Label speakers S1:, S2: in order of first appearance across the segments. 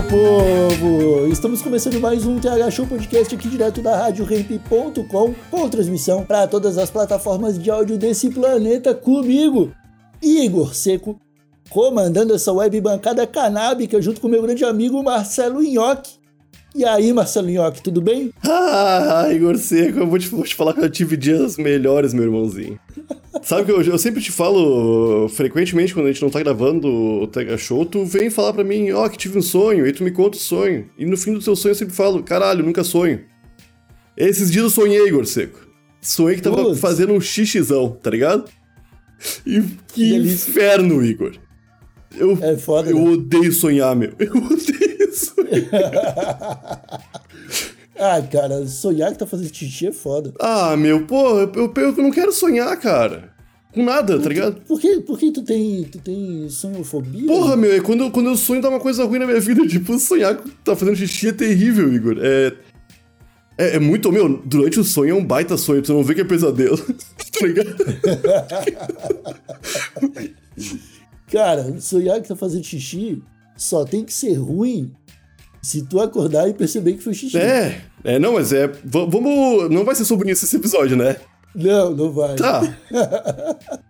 S1: Meu povo! Estamos começando mais um TH Show Podcast aqui direto da RadioRamp.com com transmissão para todas as plataformas de áudio desse planeta comigo, Igor Seco, comandando essa web bancada canábica junto com meu grande amigo Marcelo Nhoque. E aí, Marcelo Nhoque, tudo bem?
S2: Ah, Igor Seco, eu vou te, vou te falar que eu tive dias melhores, meu irmãozinho. Sabe que eu, eu sempre te falo, frequentemente, quando a gente não tá gravando o Tega Show, tu vem falar pra mim, ó, que tive um sonho, e tu me conta o sonho. E no fim do teu sonho eu sempre falo, caralho, nunca sonho. Esses dias eu sonhei, Igor Seco. Sonhei que tava
S1: Putz.
S2: fazendo um xixizão, tá ligado? E que
S1: delícia.
S2: inferno, Igor. Eu,
S1: É foda,
S2: eu
S1: né?
S2: odeio sonhar, meu. Eu odeio sonhar.
S1: Ah, cara, sonhar que tá fazendo xixi é foda.
S2: Ah, meu, pô, eu, eu, eu não quero sonhar, cara. Com nada, tá ligado?
S1: Por que, por que tu tem, tu tem sonhofobia?
S2: Porra, meu, é quando, eu- quando eu sonho dá uma coisa ruim na minha vida. Tipo, sonhar que tá fazendo xixi é terrível, Igor. É. É, é muito. Meu, durante o sonho é um baita sonho, tu não vê que é pesadelo. tá ligado?
S1: Cara, sonhar que tá fazendo xixi só tem que ser ruim se tu acordar e perceber que foi xixi.
S2: É, é, não, mas é. vamos. Não vai ser sobre isso esse episódio, né?
S1: Não, não vai.
S2: Tá.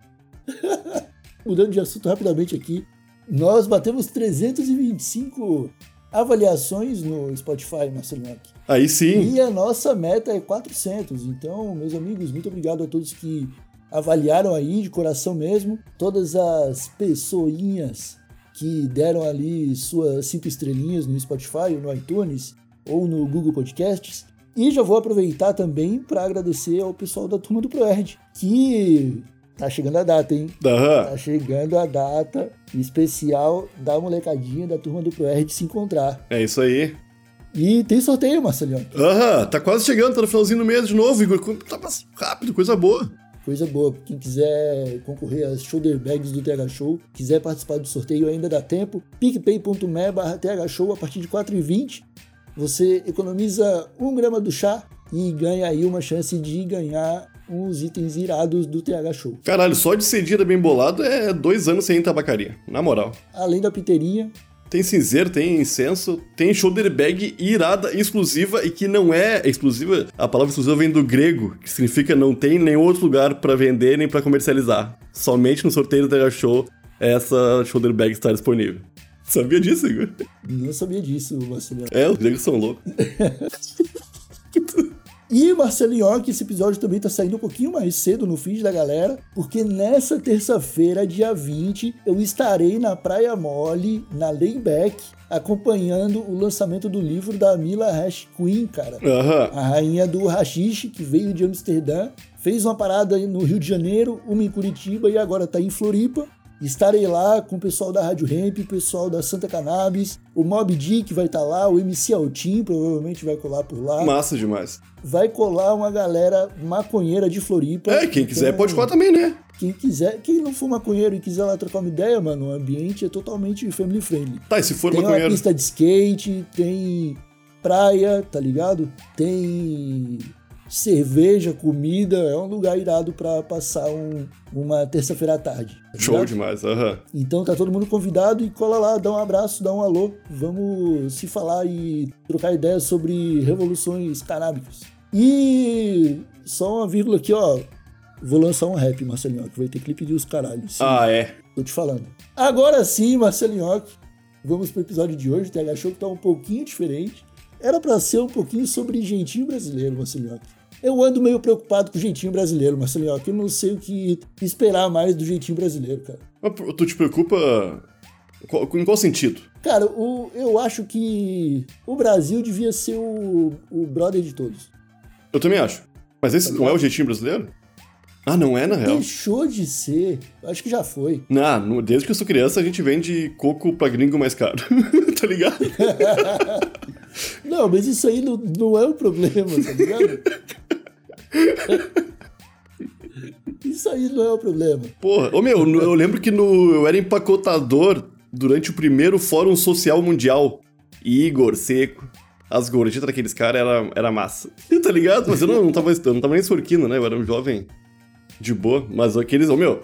S1: Mudando de assunto rapidamente aqui, nós batemos 325 avaliações no Spotify, Marcelo Nhoque.
S2: Aí sim.
S1: E a nossa meta é 400. Então, meus amigos, muito obrigado a todos que avaliaram aí de coração mesmo. Todas as pessoinhas que deram ali suas cinco estrelinhas no Spotify, ou no iTunes, ou no Google Podcasts. E já vou aproveitar também para agradecer ao pessoal da turma do ProErd, que tá chegando a data, hein?
S2: Aham.
S1: Tá chegando a data especial da molecadinha da turma do ProErd se encontrar.
S2: É isso aí.
S1: E tem sorteio, Marcelinho.
S2: Aham, tá quase chegando, tá no finalzinho do mês de novo, Igor. Tá rápido, coisa boa.
S1: Coisa boa. Quem quiser concorrer às shoulder bags do TH Show, quiser participar do sorteio, ainda dá tempo. picpay.me barra TH Show a partir de 4,20. Você economiza um grama do chá e ganha aí uma chance de ganhar uns itens irados do TH Show.
S2: Caralho, só de ser dia bem bolado é dois anos sem tabacaria. Na moral.
S1: Além da piteirinha,
S2: Tem cinzeiro, tem incenso, tem shoulder bag irada, exclusiva e que não é exclusiva. A palavra exclusiva vem do grego, que significa não tem em nenhum outro lugar pra vender nem pra comercializar. Somente no sorteio do TH Show essa shoulder bag está disponível. Sabia disso, Igor?
S1: não sabia disso, Marcelinho.
S2: É, os gregos são loucos.
S1: E Marcelinho, que esse episódio também tá saindo um pouquinho mais cedo no feed da galera, porque nessa terça-feira, dia 20, eu estarei na Praia Mole, na Layback, acompanhando o lançamento do livro da Mila Hash Queen, cara.
S2: Aham.
S1: A rainha do hashish, que veio de Amsterdã, fez uma parada no Rio de Janeiro, uma em Curitiba e agora tá em Floripa. Estarei lá com o pessoal da Rádio Ramp, o pessoal da Santa Cannabis, o Mob Dick vai estar lá, o MC Altim provavelmente vai colar por lá
S2: Massa demais.
S1: vai colar uma galera maconheira de Floripa.
S2: É, quem quiser
S1: Então,
S2: pode colar também, né?
S1: Quem quiser, quem não for maconheiro e quiser lá trocar uma ideia, mano, o ambiente é totalmente family friendly.
S2: Tá, e se for
S1: Tem
S2: maconheiro.
S1: pista de skate, tem praia, tá ligado? Tem cerveja, comida, é um lugar irado pra passar um- uma terça-feira à tarde. tá
S2: Show demais, aham.
S1: Então tá todo mundo convidado e cola lá, dá um abraço, dá um alô. Vamos se falar e trocar ideias sobre revoluções canábicas. E só uma vírgula aqui, ó. Vou lançar um rap, Marcelinho, que vai ter clipe de os caralhos.
S2: Ah, é.
S1: Tô te falando. Agora sim, Marcelinho, vamos pro episódio de hoje. O TH Show que tá um pouquinho diferente. Era pra ser um pouquinho sobre jeitinho brasileiro, Marcelinho. Eu ando meio preocupado com o jeitinho brasileiro, Marcelinho. Eu não sei o que esperar mais do jeitinho brasileiro, cara.
S2: Mas Tu te preocupa. qual- Em qual sentido?
S1: Cara, o- eu acho que o Brasil devia ser o, o brother de todos.
S2: Eu também acho. Mas esse não é o jeitinho brasileiro? Ah, não é, na real?
S1: Deixou de ser. Acho que já foi.
S2: Não, desde que eu sou criança, a gente vende coco pra gringo mais caro. tá ligado?
S1: Não, mas isso aí não, não é o problema, tá ligado? Isso aí não é o problema.
S2: Porra, ô meu, eu lembro que no, eu era empacotador durante o primeiro Fórum Social Mundial. Igor, Seco, as gorjetas daqueles caras era, era massa. tá ligado? Mas eu não, não, tava, eu não tava nem sorquindo, né? Eu era um jovem de boa. Mas aqueles, ô meu,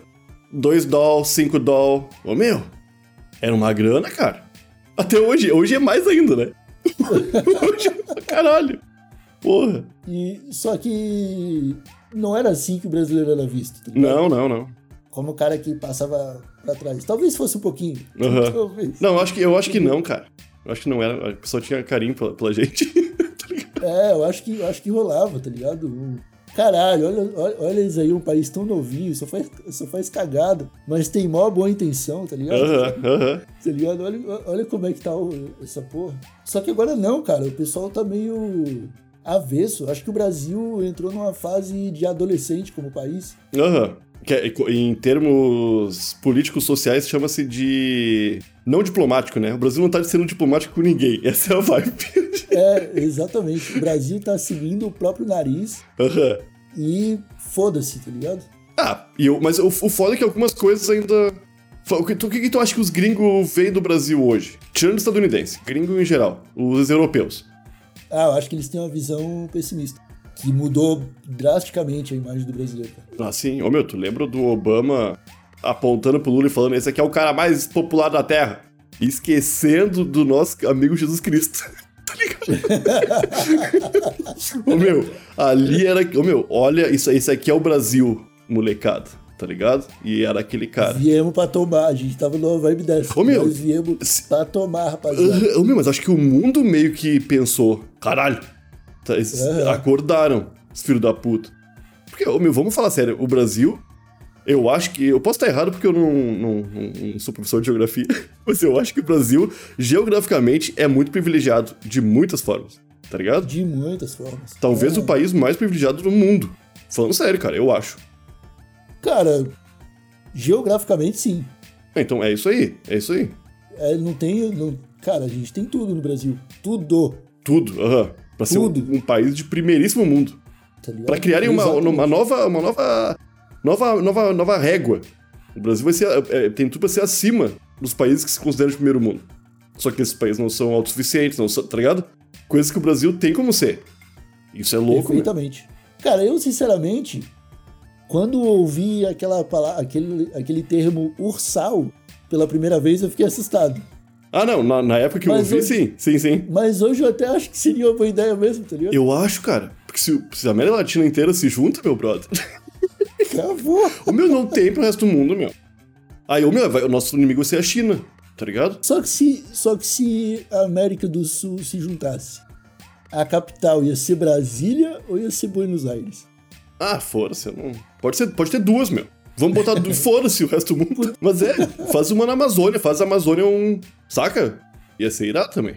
S2: 2 doll, 5 doll, ô meu, era uma grana, cara. Até hoje, hoje é mais ainda, né? hoje, caralho. Porra.
S1: E, só que não era assim que o brasileiro era visto, tá?
S2: Não, não, não.
S1: Como o cara que passava pra trás. Talvez fosse um pouquinho.
S2: Aham.
S1: Talvez.
S2: Não, eu acho que, eu acho que não, cara. Eu acho que não era. A pessoa tinha carinho pela, pela gente. tá?
S1: É, eu acho que, eu acho que rolava, tá ligado? Caralho, olha, olha, olha eles aí, um país tão novinho, só faz, só faz cagada, mas tem mó boa intenção, tá ligado?
S2: Aham, aham.
S1: Tá ligado? Olha, olha como é que tá o- essa porra. Só que agora não, cara. O pessoal tá meio avesso. Acho que o Brasil entrou numa fase de adolescente como país.
S2: Aham. Que é- em termos políticos sociais chama-se de. Não diplomático, né? O Brasil não tá sendo diplomático com ninguém. Essa é a vibe.
S1: É, exatamente. O Brasil tá seguindo o próprio nariz
S2: Aham.
S1: e foda-se, tá ligado?
S2: Ah, e eu, mas o, o foda é que algumas coisas ainda. O que, tu- o que, que tu acha que os gringos veem do Brasil hoje? Tirando os estadunidenses, gringo em geral, os europeus.
S1: Ah, eu acho que eles têm uma visão pessimista. Que mudou drasticamente a imagem do brasileiro.
S2: Ah, sim. Ô meu, tu lembra do Obama apontando pro Lula e falando: esse aqui é o cara mais popular da Terra? Esquecendo do nosso amigo Jesus Cristo. tá ligado? Ô meu, ali era. Ô meu, olha, isso, isso aqui é o Brasil, molecada. Tá ligado? E era aquele cara.
S1: Viemos pra tomar, a gente tava numa vibe dessa.
S2: Ô, meu,
S1: Nós viemos
S2: se-
S1: pra tomar, rapaziada.
S2: Ô meu, mas acho que o mundo meio que pensou: caralho, tá, esses-
S1: Aham.
S2: acordaram, os filhos da puta. Porque, ô meu, vamos falar sério, o Brasil, eu acho que. Eu posso estar errado porque eu não, não- não- não sou professor de geografia, mas eu acho que o Brasil, geograficamente, é muito privilegiado de muitas formas, tá ligado?
S1: De muitas formas.
S2: Talvez
S1: É.
S2: o país mais privilegiado do mundo. Falando sério, cara, eu acho.
S1: Cara, geograficamente sim.
S2: Então é isso aí, é isso aí.
S1: É, não tem. Não... Cara, a gente tem tudo no Brasil. Tudo.
S2: Tudo, aham. Pra ser um, um país de primeiríssimo mundo.
S1: Tá ligado?
S2: Pra criarem uma, uma nova, uma nova, nova, nova, nova régua. O Brasil vai ser, é, tem tudo pra ser acima dos países que se consideram de primeiro mundo. Só que esses países não são autossuficientes, não são, tá ligado? Coisas que o Brasil tem como ser. Isso é louco, né?
S1: Perfeitamente. Cara, eu sinceramente, quando ouvi aquela palavra, aquele, aquele termo ursal pela primeira vez, eu fiquei assustado.
S2: Ah, não, na, na época que eu
S1: Mas
S2: ouvi,
S1: hoje-
S2: sim, sim, sim.
S1: Mas hoje eu até acho que seria uma boa ideia mesmo, tá ligado?
S2: Eu acho, cara, porque se, se a América Latina inteira se junta, meu brother,
S1: Acabou.
S2: o meu não tem pro resto do mundo, meu. Aí o meu, vai- o nosso inimigo vai ser a China, tá ligado?
S1: Só que se, só que se a América do Sul se juntasse, a capital ia ser Brasília ou ia ser Buenos Aires?
S2: Ah, eu não. Pode, ser, pode ter duas, meu. Vamos botar. Foda-se o resto do mundo. Mas é, faz uma na Amazônia, faz a Amazônia um. Saca? Ia ser irado também.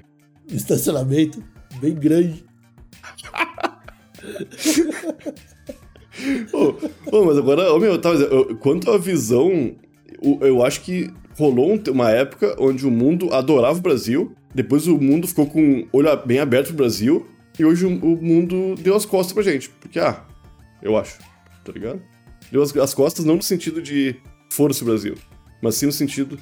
S1: Estacionamento bem grande.
S2: Ô, ô, mas agora, ô, meu, tá, eu- quanto à visão, eu, eu acho que rolou um- uma época onde o mundo adorava o Brasil, depois o mundo ficou com o olho bem aberto pro Brasil, e hoje o, o mundo deu as costas pra gente. Porque, ah, eu acho, tá ligado? Deu as, as costas não no sentido de força Brasil, mas sim no sentido,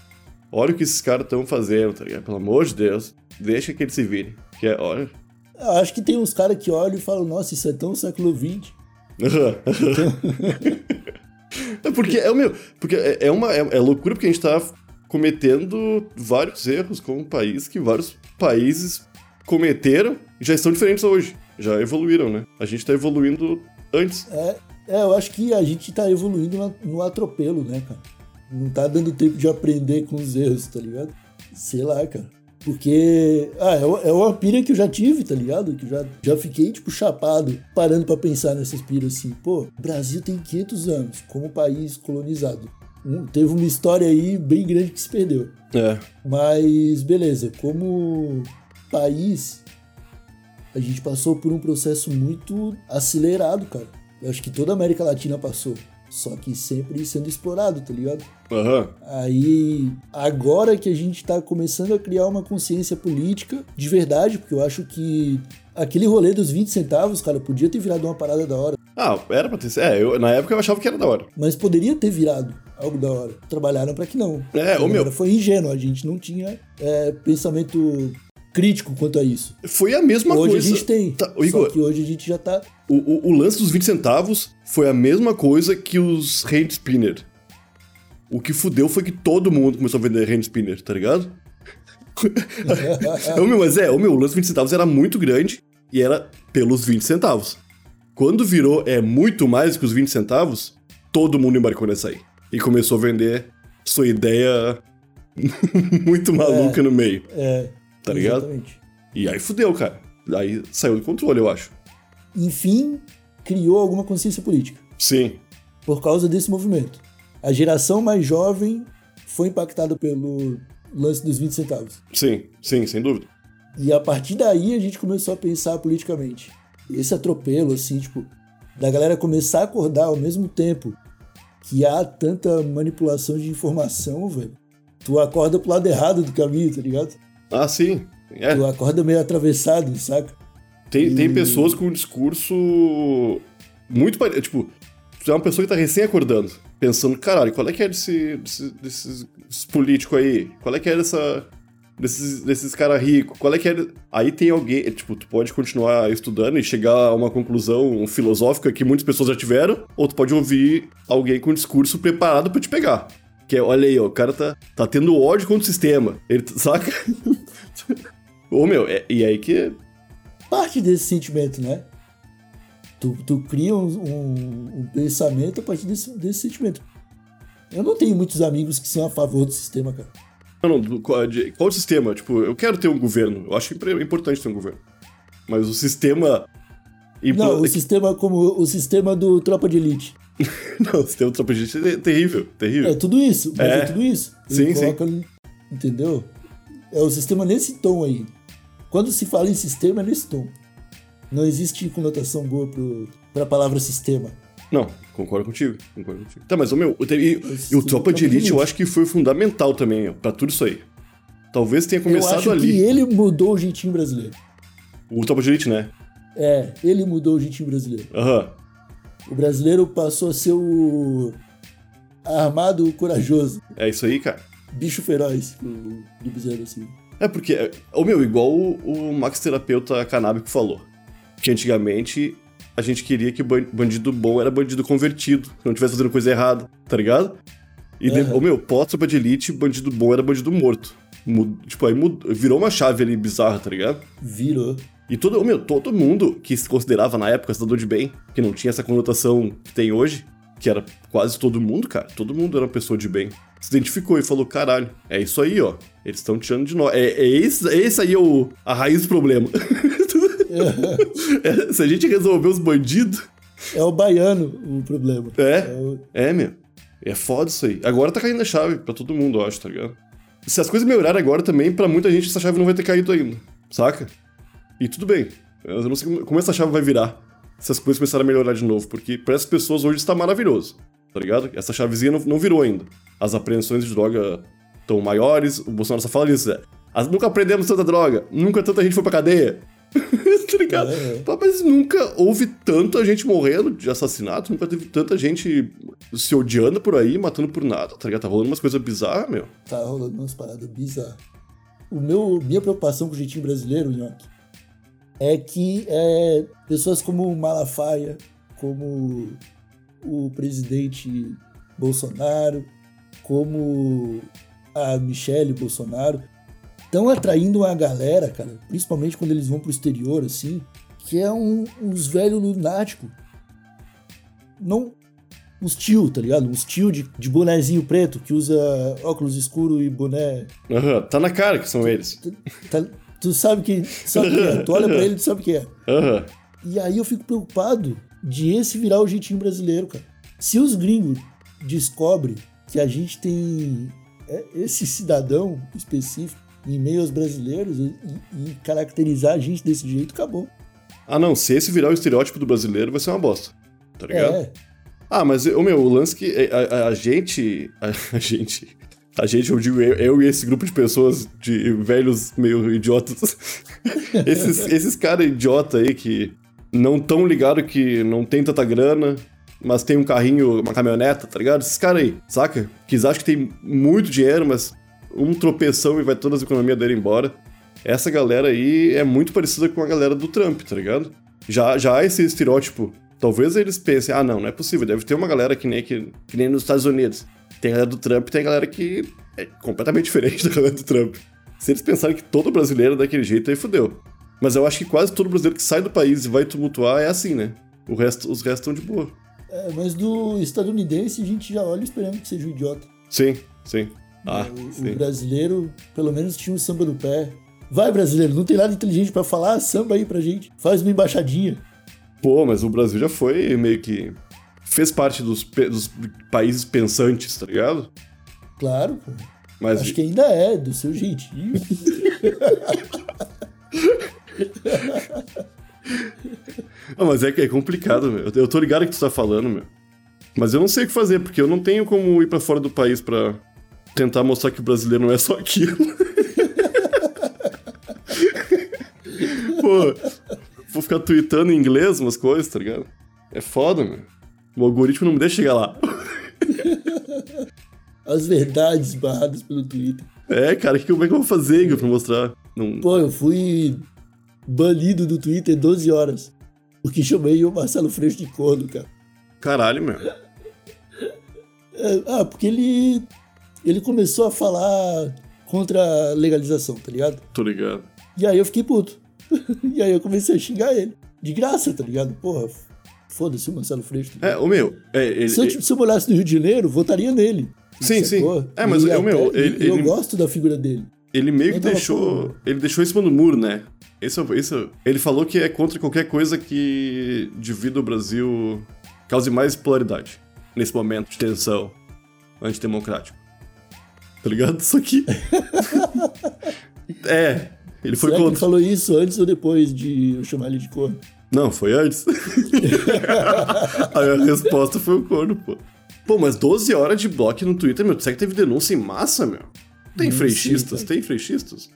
S2: olha o que esses caras estão fazendo, tá ligado? Pelo amor de Deus, deixa que eles se virem. Que é, olha.
S1: Eu acho que tem uns caras que olham e falam, nossa, isso é tão século XX.
S2: É porque é o meu. Porque é, é uma é, é loucura porque a gente tá cometendo vários erros como um país que vários países cometeram e já estão diferentes hoje. Já evoluíram, né? A gente tá evoluindo antes.
S1: É, é, eu acho que a gente tá evoluindo no atropelo, né, cara? Não tá dando tempo de aprender com os erros, tá ligado? Sei lá, cara. Porque, ah, é uma- é uma pira que eu já tive, tá ligado? Que eu já, já fiquei, tipo, chapado, parando pra pensar nessas piras assim. Pô, o Brasil tem 500 anos como país colonizado. Um- teve uma história aí bem grande que se perdeu.
S2: É.
S1: Mas, beleza, como país, a gente passou por um processo muito acelerado, cara. Eu acho que toda a América Latina passou. Só que sempre sendo explorado, tá ligado?
S2: Aham.
S1: Aí, agora que a gente tá começando a criar uma consciência política de verdade, porque eu acho que aquele rolê dos 20 centavos, cara, podia ter virado uma parada da hora.
S2: Ah, era pra ter sido. É, eu, na época eu achava que era da hora.
S1: Mas poderia ter virado algo da hora. Trabalharam pra que não.
S2: É,
S1: A
S2: meu.
S1: Foi ingênuo, a gente não tinha é, pensamento crítico quanto a isso.
S2: Foi a mesma
S1: hoje
S2: coisa.
S1: a gente tem.
S2: Tá, ô,
S1: só
S2: Igor,
S1: que hoje a gente já tá.
S2: o, o, o lance dos 20 centavos foi a mesma coisa que os hand spinner. O que fudeu foi que todo mundo começou a vender hand spinner, tá ligado? Ô, meu, mas é, o meu, o lance dos 20 centavos era muito grande e era pelos 20 centavos. Quando virou é muito mais que os 20 centavos, todo mundo embarcou nessa aí. E começou a vender sua ideia muito maluca no meio,
S1: É,
S2: tá ligado?
S1: Exatamente.
S2: E aí fudeu, cara. Aí saiu do controle, eu acho.
S1: Enfim, criou alguma consciência política
S2: Sim.
S1: por causa desse movimento. A geração mais jovem foi impactada pelo lance dos 20 centavos.
S2: Sim, sim, sem dúvida.
S1: E a partir daí a gente começou a pensar politicamente. Esse atropelo, assim, tipo, da galera começar a acordar ao mesmo tempo que há tanta manipulação de informação, velho. Tu acorda pro lado errado do caminho, tá ligado?
S2: Ah, sim. É,
S1: Tu acorda meio atravessado, saca?
S2: tem, tem pessoas com um discurso muito parecido. Tipo, tu é uma pessoa que tá recém acordando, pensando, caralho, qual é que é desse, desse- desses políticos aí? Qual é que é dessa. Desses, desses caras ricos, qual é que é. Aí tem alguém, é, tipo, tu pode continuar estudando e chegar a uma conclusão filosófica que muitas pessoas já tiveram, ou tu pode ouvir alguém com um discurso preparado pra te pegar. Que é, olha aí, ó, o cara tá, tá tendo ódio contra o sistema. Ele, saca? Ô, meu, é- e aí que.
S1: Parte desse sentimento, né? Tu, tu cria um, um- um pensamento a partir desse, desse sentimento. Eu não tenho muitos amigos que são a favor do sistema, cara.
S2: Não, não, qual, de- qual o sistema? Tipo, eu quero ter um governo. Eu acho importante ter um governo. Mas o sistema.
S1: Não, o sistema como o sistema do Tropa de Elite.
S2: Não, o sistema do tropa de elite é terrível, terrível.
S1: É tudo isso, mas é,
S2: É.
S1: tudo isso.
S2: Sim, sim.
S1: coloca, Entendeu? É o sistema nesse tom aí. Quando se fala em sistema, é nesse tom. Não existe conotação boa pro, pra palavra sistema.
S2: Não, concordo contigo, concordo contigo. Tá, mas o meu, e, e o tropa de elite eu acho que foi fundamental também ó, pra tudo isso aí. Talvez tenha
S1: Eu
S2: começado
S1: acho
S2: ali.
S1: que ele mudou o jeitinho brasileiro.
S2: O tropa de elite, né?
S1: É, ele mudou o jeitinho brasileiro.
S2: Aham.
S1: O brasileiro passou a ser o armado corajoso,
S2: É isso aí, cara.
S1: Bicho feroz, do, do Bezerra assim.
S2: É porque, é, ô meu, igual o, o Max Terapeuta Canábico falou. Que antigamente a gente queria que ban- bandido bom era bandido convertido, que não estivesse fazendo coisa errada, tá ligado? E, ô meu, pós-tropa de elite, bandido bom era bandido morto. Mu- tipo, aí mud- virou uma chave ali bizarra, tá ligado?
S1: Virou.
S2: E todo, meu, todo mundo que se considerava na época cidadão de bem, que não tinha essa conotação que tem hoje, que era quase todo mundo, cara, todo mundo era uma pessoa de bem. Se identificou e falou, caralho, é isso aí, ó. Eles estão tirando de nós. É, é esse, é esse aí o, a raiz do problema. É, se a gente resolver os bandidos,
S1: É o baiano o problema.
S2: É.
S1: o-
S2: é, meu. É foda isso aí. Agora tá caindo a chave pra todo mundo, eu acho, tá ligado? Se as coisas melhorarem agora também, pra muita gente essa chave não vai ter caído ainda, saca? E tudo bem. Eu não sei como- como essa chave vai virar se as coisas começarem a melhorar de novo, porque pra essas pessoas hoje está maravilhoso, tá ligado? Essa chavezinha não, não virou ainda. As apreensões de droga estão maiores, o Bolsonaro só fala isso, é. "As- nunca aprendemos tanta droga, nunca tanta gente foi pra cadeia. tá ligado?
S1: É, é.
S2: Mas nunca houve tanta gente morrendo de assassinato, nunca teve tanta gente se odiando por aí, matando por nada, tá ligado? Tá rolando umas coisas bizarras, meu.
S1: Tá rolando umas paradas bizarras. O meu, minha preocupação com o jeitinho brasileiro, Nhoque, é que é, pessoas como o Malafaia, como o presidente Bolsonaro, como a Michelle Bolsonaro, estão atraindo uma galera, cara, principalmente quando eles vão pro exterior, assim, que é um, uns velhos lunáticos. Não. Uns tio, tá ligado? Uns tio de, de bonezinho preto que usa óculos escuro e boné.
S2: Aham, tá na cara que são eles.
S1: Tu, tá- tu sabe que sabe quem é. Tu olha pra ele e tu sabe quem é.
S2: Aham.
S1: E aí eu fico preocupado de esse virar o jeitinho brasileiro, cara. Se os gringos descobrem que a gente tem é, esse cidadão específico em meio aos brasileiros e, e- e caracterizar a gente desse jeito, acabou.
S2: Ah, não, se esse virar o estereótipo do brasileiro, vai ser uma bosta. Tá ligado?
S1: É.
S2: Ah, mas, o meu, o lance que a, a- a gente. A, a gente. A gente, eu digo eu, eu e esse grupo de pessoas, de velhos meio idiotas. esses esses caras idiota aí que não tão ligado que não tem tanta grana, mas tem um carrinho, uma caminhoneta, tá ligado? Esses caras aí, saca? Que eles acham que tem muito dinheiro, mas um tropeção e vai todas as economias dele embora. Essa galera aí é muito parecida com a galera do Trump, tá ligado? Já, já há esse estereótipo. Talvez eles pensem, ah, não, não é possível, deve ter uma galera que nem, que, que nem nos Estados Unidos. Tem a galera do Trump e tem a galera que é completamente diferente da galera do Trump. Se eles pensarem que todo brasileiro é daquele jeito, aí fudeu. Mas eu acho que quase todo brasileiro que sai do país e vai tumultuar é assim, né? O resto, os restos estão de boa.
S1: É, mas do estadunidense a gente já olha esperando que seja um idiota.
S2: Sim, sim. Ah,
S1: o,
S2: sim.
S1: o brasileiro, pelo menos, tinha um samba no pé. Vai, brasileiro, não tem nada inteligente pra falar, samba aí pra gente. Faz uma embaixadinha.
S2: Pô, mas o Brasil já foi meio que. fez parte dos, pe- dos países pensantes, tá ligado?
S1: Claro, pô.
S2: Mas.
S1: Acho que ainda é, do seu jeitinho.
S2: Ah, mas é é complicado, meu. Eu tô ligado que tu tá falando, meu. Mas eu não sei o que fazer, porque eu não tenho como ir pra fora do país pra tentar mostrar que o brasileiro não é só aquilo. Pô, vou ficar tweetando em inglês umas coisas, tá ligado? É foda, meu. O algoritmo não me deixa chegar lá.
S1: As verdades barradas pelo Twitter.
S2: É, cara, como é que eu vou fazer, Igor, pra mostrar? Não...
S1: Pô, eu fui banido do Twitter 12 horas. Porque chamei o Marcelo Freixo de corno, cara.
S2: Caralho, meu.
S1: É, ah, porque ele. Ele começou a falar contra a legalização, tá ligado?
S2: Tô ligado.
S1: E aí eu fiquei puto. e aí eu comecei a xingar ele. De graça, tá ligado? Porra, foda-se o Marcelo Freixo. tá
S2: É, o meu. É, ele,
S1: se, eu, se eu morasse no Rio de Janeiro, votaria nele.
S2: Sim, sim.
S1: Sacou?
S2: É, mas é o meu, ele-
S1: eu
S2: ele-
S1: gosto da figura dele.
S2: Ele meio que deixou. Ele deixou em cima do muro, né? Esse, esse, ele falou que é contra qualquer coisa que divida o Brasil, cause mais polaridade. Nesse momento de tensão antidemocrático. Tá ligado? Isso aqui. é. Ele foi
S1: Será que ele
S2: contra.
S1: falou isso antes ou depois de eu chamar ele de corno?
S2: Não, foi antes. A resposta foi o corno, pô. Pô, mas 12 horas de bloco no Twitter, meu. Será que teve denúncia em massa, meu? Tem
S1: sei, cara.
S2: tem frechistas?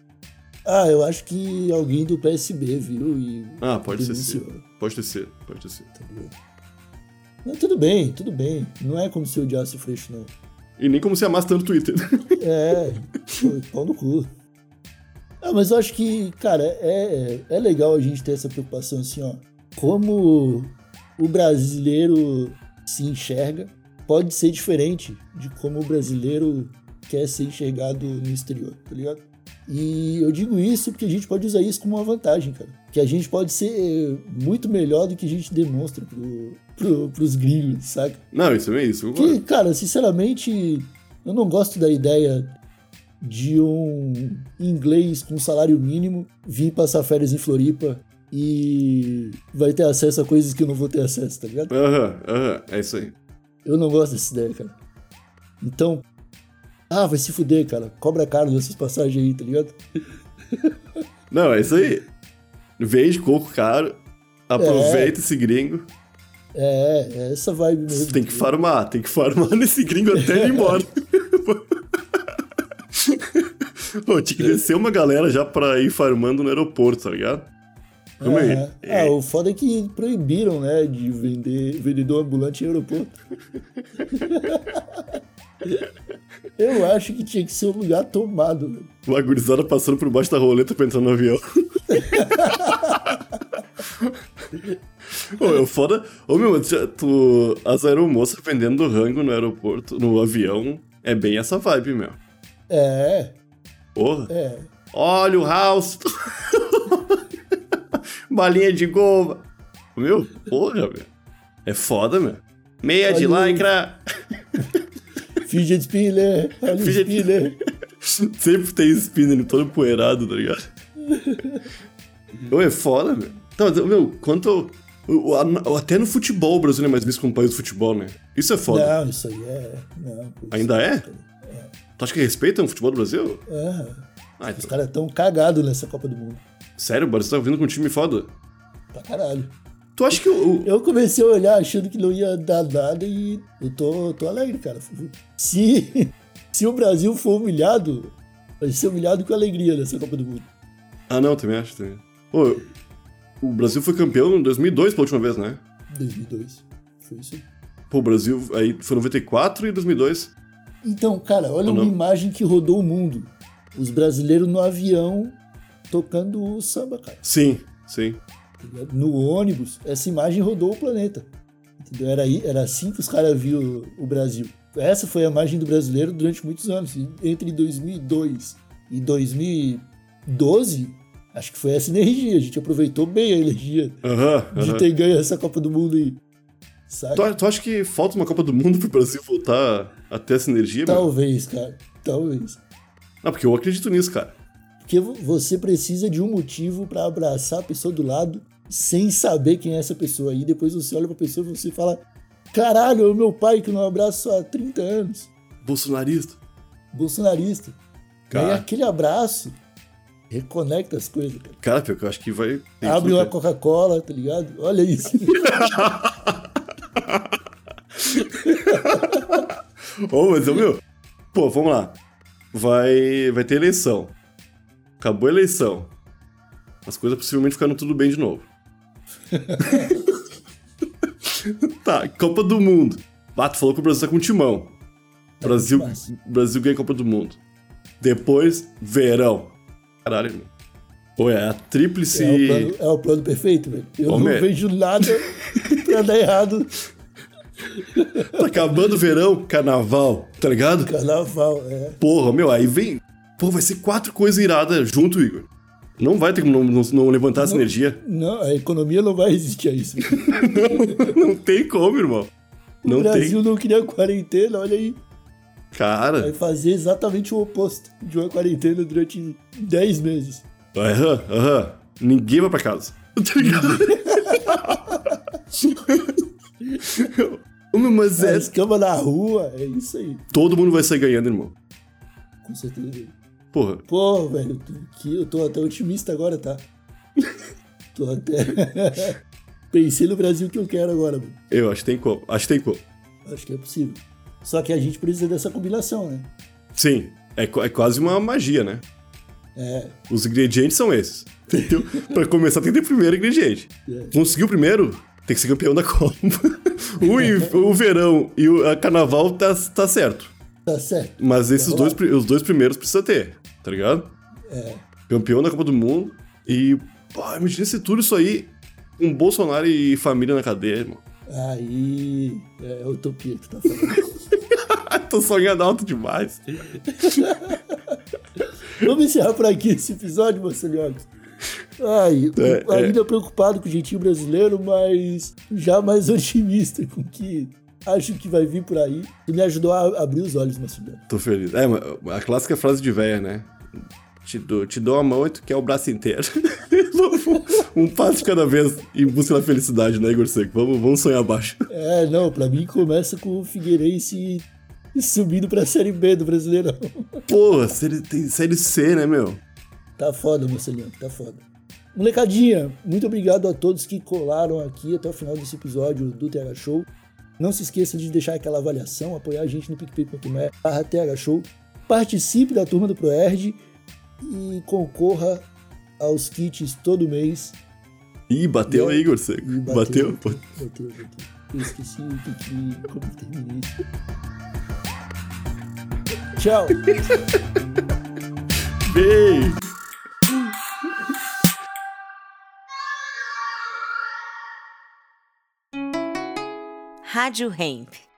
S1: Ah, eu acho que alguém do PSB viu e.
S2: Ah, pode
S1: denunciou.
S2: Pode ter sido, pode ter sido.
S1: Não, tudo bem, tudo bem. Não é como se eu odiasse o Freixo, não.
S2: E nem como se amasse tanto o Twitter.
S1: É, pau no cu. Ah, mas eu acho que, cara, é, é legal a gente ter essa preocupação assim, ó. Como o brasileiro se enxerga pode ser diferente de como o brasileiro quer ser enxergado no exterior, tá ligado? E eu digo isso porque a gente pode usar isso como uma vantagem, cara. Que a gente pode ser muito melhor do que a gente demonstra pro, pro, pros gringos, saca?
S2: Não, isso é isso.
S1: Que, cara, sinceramente, eu não gosto da ideia de um inglês com salário mínimo vir passar férias em Floripa e vai ter acesso a coisas que eu não vou ter acesso, tá ligado?
S2: Aham, aham, é isso aí.
S1: Eu não gosto dessa ideia, cara. Então, ah, vai se fuder, cara. Cobra caro dessas passagens aí, tá ligado?
S2: Não, é isso aí. Vende coco caro, aproveita esse gringo.
S1: É, é essa vibe mesmo.
S2: Tem que farmar, tem que farmar nesse gringo até ele ir embora. Pô, tinha que descer uma galera já pra ir farmando no aeroporto, tá ligado? Calma aí.
S1: Aham. Ah, o foda é que proibiram, né, de vender vendedor ambulante em aeroporto. Eu acho que tinha que ser um lugar tomado, velho.
S2: Uma gurizada passando por baixo da roleta pra entrar no avião. Ô, é foda. Ô, meu, tu, as aeromoças vendendo rango no aeroporto, no avião, é bem essa vibe, meu.
S1: É,
S2: Porra.
S1: é.
S2: Olha o house. Balinha de goma. Meu, porra, meu. É foda, meu. Meia de
S1: Olha o-
S2: lycra.
S1: Fidget spinner, olha
S2: Fidget-
S1: spinner.
S2: Sempre tem spinner todo empoeirado, tá ligado? Ô, é foda, meu. Então, meu, quanto. Até no futebol o Brasil é mais visto como país do futebol, né? Isso é foda.
S1: Não, isso aí é. Não,
S2: Ainda é? Tu acha que respeitam o futebol do Brasil?
S1: É.
S2: Ah,
S1: Os
S2: então.
S1: caras tão cagados nessa Copa do Mundo.
S2: Sério, o Brasil tá vindo com um time foda.
S1: Pra caralho.
S2: Tu acha que o.
S1: Eu comecei a olhar achando que não ia dar nada e eu tô, tô alegre, cara. Se, se o Brasil for humilhado, vai ser humilhado com alegria nessa Copa do Mundo.
S2: Ah, não, também acho. Também. Pô, o Brasil foi campeão em 2002 pela última vez, né?
S1: 2002. Foi isso aí.
S2: Pô, o Brasil aí foi 94 e 2002.
S1: Então, cara, olha uma imagem que rodou o mundo. Os brasileiros no avião tocando o samba, cara.
S2: Sim, sim.
S1: Tá? No ônibus, essa imagem rodou o planeta. Entendeu? Era, era assim que os caras viam o Brasil. Essa foi a imagem do brasileiro durante muitos anos. Entre 2002 e 2012, acho que foi essa energia. A gente aproveitou bem a energia
S2: Aham,
S1: de ter ganho essa Copa do Mundo aí.
S2: Tu, tu acha que falta uma Copa do Mundo pro Brasil voltar a ter essa energia?
S1: Talvez, cara. Talvez.
S2: Não, porque eu acredito nisso, cara.
S1: Porque vo- você precisa de um motivo pra abraçar a pessoa do lado sem saber quem é essa pessoa. E depois você olha pra pessoa e você fala: Caralho, é o meu pai que eu não abraço há 30 anos.
S2: Bolsonarista.
S1: Bolsonarista. E aí
S2: Cara.
S1: aquele abraço reconecta as coisas, cara.
S2: Cara, pior que eu acho que vai.
S1: Abre uma
S2: cara.
S1: Coca-Cola, tá ligado? Olha isso.
S2: Ô, mas, meu. Pô, vamos lá. Vai, vai ter eleição. Acabou a eleição. As coisas possivelmente ficaram tudo bem de novo. tá, Copa do Mundo. Ah, tu falou que o Brasil tá com timão. Brasil,
S1: massa.
S2: Brasil ganha a Copa do Mundo. Depois, verão. Caralho, irmão. Pô, é a tríplice.
S1: É o, plano, é o plano perfeito, velho. Eu
S2: Ô,
S1: não
S2: meu.
S1: vejo nada pra dar errado.
S2: Tá acabando o verão, carnaval, tá ligado?
S1: Carnaval, é.
S2: Porra, meu, aí vem. Pô, vai ser quatro coisas iradas junto, Igor. Não vai ter como não, não- não levantar essa energia.
S1: Não, a economia não vai resistir a isso.
S2: Não tem como, irmão. Não
S1: o Brasil
S2: tem.
S1: não queria quarentena, olha aí. Vai
S2: Cara.
S1: fazer exatamente o oposto de uma quarentena durante 10 meses.
S2: Aham, aham. Ninguém vai pra casa. Tá ligado? Mas é.
S1: As camas na rua, é isso aí,
S2: Todo mundo vai sair ganhando, irmão.
S1: com certeza.
S2: Porra.
S1: Pô, velho, aqui, eu tô até otimista agora, tá? tô até. Pensei no Brasil que eu quero agora, mano.
S2: Eu acho que tem como. Acho que tem como.
S1: Acho que é possível. Só que a gente precisa dessa combinação, né?
S2: Sim. É, é quase uma magia, né?
S1: É,
S2: Os ingredientes são esses. Entendeu? pra começar, tem que ter o primeiro ingrediente.
S1: É.
S2: Conseguiu o primeiro, tem que ser campeão da Copa. o, o verão e o a carnaval tá, tá certo.
S1: tá certo.
S2: Mas esses
S1: Tá
S2: dois, os dois primeiros precisa ter, tá ligado?
S1: É.
S2: Campeão da Copa do Mundo e. Pô, imagina se tudo isso aí com Bolsonaro e família na cadeia, irmão.
S1: Aí. É utopia que tu tá falando.
S2: Tô sonhando alto demais.
S1: Vamos encerrar por aqui esse episódio, Marceliox. Ai,
S2: É, é.
S1: ainda preocupado com o jeitinho brasileiro, mas já mais otimista com o que acho que vai vir por aí. Tu me ajudou a abrir os olhos, Marceliox.
S2: Tô feliz. É, a clássica frase de véia, né? Te dou, te dou a mão e tu quer o braço inteiro. um passo de cada vez em busca da felicidade, né, Igor Seco? Vamos, vamos sonhar baixo.
S1: É, não, pra mim começa com o Figueirense subindo pra Série B do Brasileirão.
S2: Porra, série, tem série C, né, meu?
S1: Tá foda, Marcelinho, tá foda. Molecadinha, muito obrigado a todos que colaram aqui até o final desse episódio do TH Show. Não se esqueça de deixar aquela avaliação, apoiar a gente no picpay.me barra TH Show. Participe da turma do ProErd e concorra aos kits todo mês.
S2: Ih, bateu aí, Igor Seco.
S1: E
S2: Bateu?
S1: Bateu, bateu. Eu esqueci o que, que como isso. Tchau.
S2: Beijo!
S3: Rádio Hemp.